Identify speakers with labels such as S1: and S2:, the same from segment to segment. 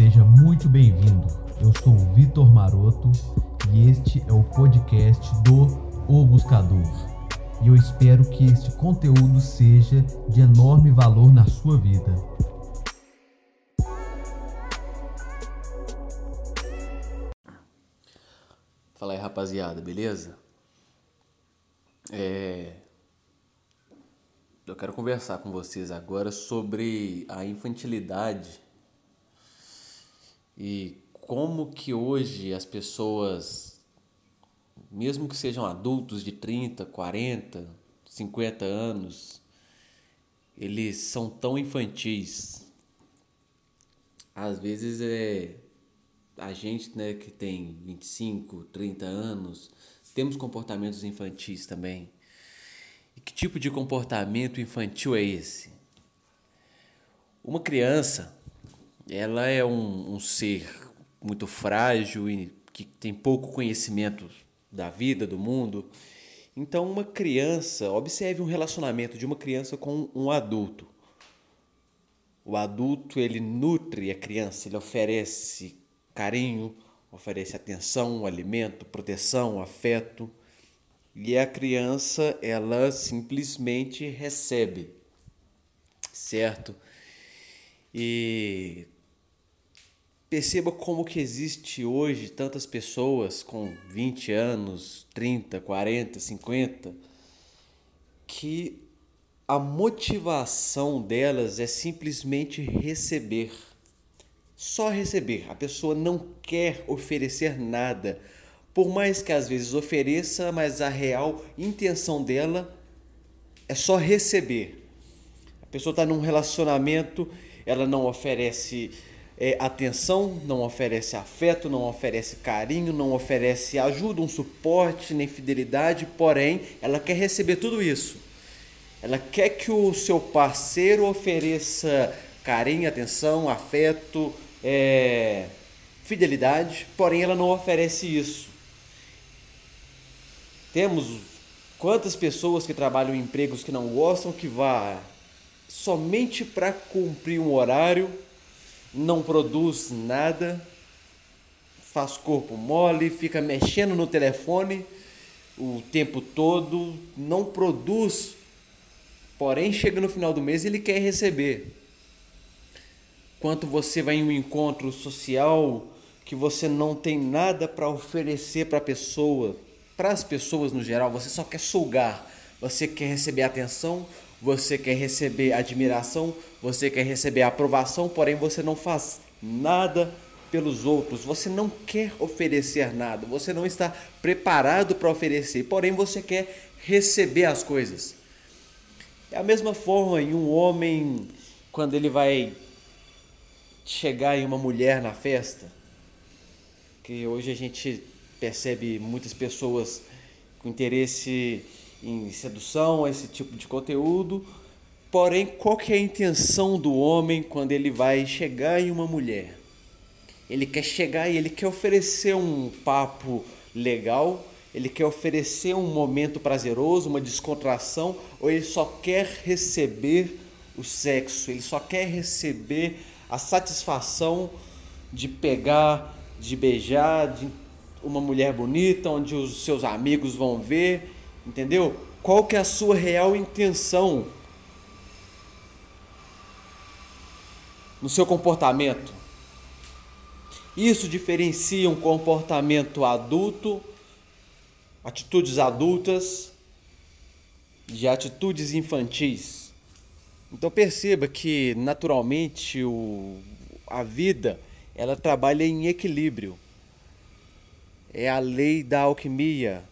S1: Seja muito bem-vindo. Eu sou o Vitor Maroto e este é o podcast do O Buscador. E eu espero que este conteúdo seja de enorme valor na sua vida.
S2: Fala aí, rapaziada, beleza? É... Eu quero conversar com vocês agora sobre a infantilidade e como que hoje as pessoas, mesmo que sejam adultos de 30, 40, 50 anos, eles são tão infantis. Às vezes é a gente, né, que tem 25, 30 anos, temos comportamentos infantis também. E que tipo de comportamento infantil é esse? Uma criança, ela é um, um ser muito frágil e que tem pouco conhecimento da vida, do mundo. Então, uma criança, observe um relacionamento de uma criança com um adulto. O adulto, ele nutre a criança, ele oferece carinho, oferece atenção, alimento, proteção, afeto. E a criança, ela simplesmente recebe, certo? E perceba como que existe hoje tantas pessoas com 20 anos, 30, 40, 50, que a motivação delas é simplesmente receber. Só receber. A pessoa não quer oferecer nada. Por mais que às vezes ofereça, mas a real intenção dela é só receber. A pessoa está num relacionamento, ela não oferece é, atenção, não oferece afeto, não oferece carinho, não oferece ajuda, um suporte, nem fidelidade, porém, ela quer receber tudo isso. Ela quer que o seu parceiro ofereça carinho, atenção, afeto, é, fidelidade, porém ela não oferece isso. Temos quantas pessoas que trabalham em empregos que não gostam que vá somente para cumprir um horário não produz nada, faz corpo mole, fica mexendo no telefone o tempo todo, não produz, porém chega no final do mês e ele quer receber. Quanto você vai em um encontro social que você não tem nada para oferecer para a pessoa, para as pessoas no geral, você só quer sugar, você quer receber atenção, você quer receber admiração, você quer receber aprovação, porém você não faz nada pelos outros, você não quer oferecer nada, você não está preparado para oferecer, porém você quer receber as coisas. É a mesma forma em um homem quando ele vai chegar em uma mulher na festa, que hoje a gente percebe muitas pessoas com interesse em sedução, esse tipo de conteúdo. Porém, qual que é a intenção do homem quando ele vai chegar em uma mulher? Ele quer chegar e ele quer oferecer um papo legal, ele quer oferecer um momento prazeroso, uma descontração, ou ele só quer receber o sexo, ele só quer receber a satisfação de pegar, de beijar, de uma mulher bonita, onde os seus amigos vão ver Entendeu? Qual que é a sua real intenção no seu comportamento? Isso diferencia um comportamento adulto, atitudes adultas, de atitudes infantis. Então perceba que naturalmente o, a vida ela trabalha em equilíbrio. É a lei da alquimia,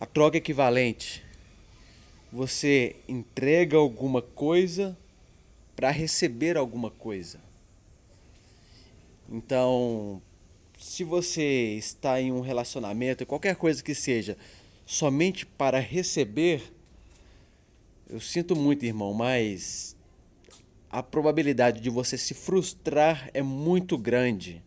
S2: a troca equivalente. Você entrega alguma coisa para receber alguma coisa. Então, se você está em um relacionamento, qualquer coisa que seja, somente para receber, eu sinto muito, irmão, mas a probabilidade de você se frustrar é muito grande.